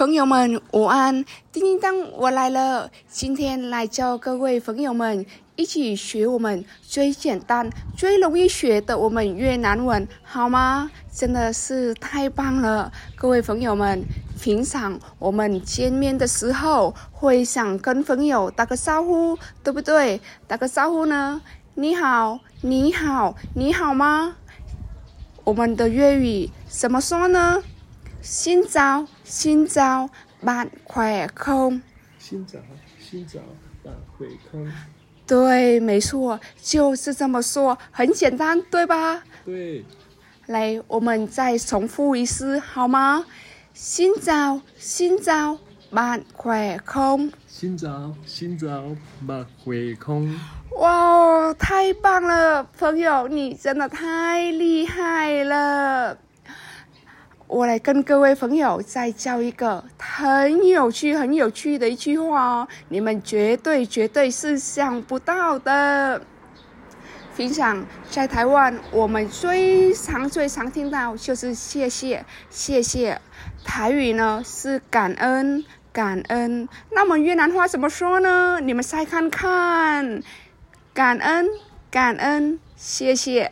朋友们午安，叮叮当，我来了。今天来教各位朋友们一起学我们最简单、最容易学的我们越南文，好吗？真的是太棒了，各位朋友们。平常我们见面的时候会想跟朋友打个招呼，对不对？打个招呼呢？你好，你好，你好吗？我们的粤语怎么说呢？新早，新早，bạn khỏe không？新早，新早，bạn khỏe không？对，没错，就是这么说，很简单，对吧？对。来，我们再重复一次，好吗？新早，新早，bạn khỏe không？新早，新早，bạn khỏe không？哇，太棒了，朋友，你真的太厉害了。我来跟各位朋友再教一个很有趣、很有趣的一句话哦，你们绝对、绝对是想不到的。平常在台湾，我们最常、最常听到就是谢谢、谢谢。台语呢是感恩、感恩。那么越南话怎么说呢？你们猜看看，感恩、感恩、谢谢。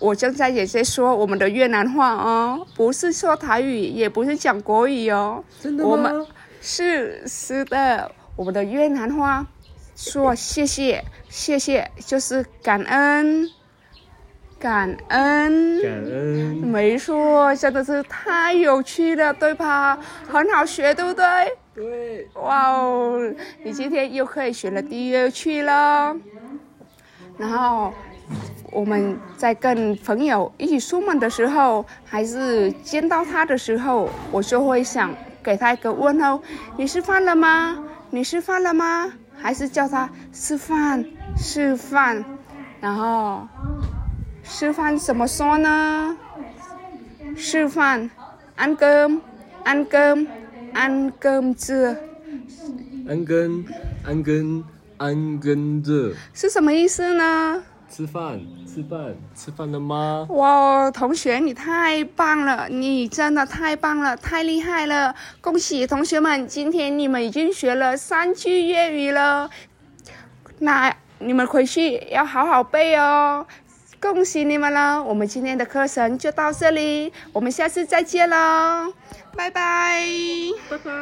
我正在也在说我们的越南话哦，不是说台语，也不是讲国语哦。真的吗？我们是是的，我们的越南话说谢谢谢谢就是感恩感恩感恩，没错，真的是太有趣了，对吧？很好学，对不对？对。哇哦，你今天又可以学了第二句了，然后。我们在跟朋友一起出门的时候，还是见到他的时候，我就会想给他一个问候：你吃饭了吗？你吃饭了吗？还是叫他吃饭吃饭？然后吃饭怎么说呢？吃饭，ăn cơm，ăn cơm，ăn cơm chưa？ăn cơm，ăn cơm，ăn cơm chưa？是什么意思呢？吃饭，吃饭，吃饭了吗？哇，同学，你太棒了，你真的太棒了，太厉害了！恭喜同学们，今天你们已经学了三句粤语了。那你们回去要好好背哦。恭喜你们了，我们今天的课程就到这里，我们下次再见喽，拜拜。拜拜。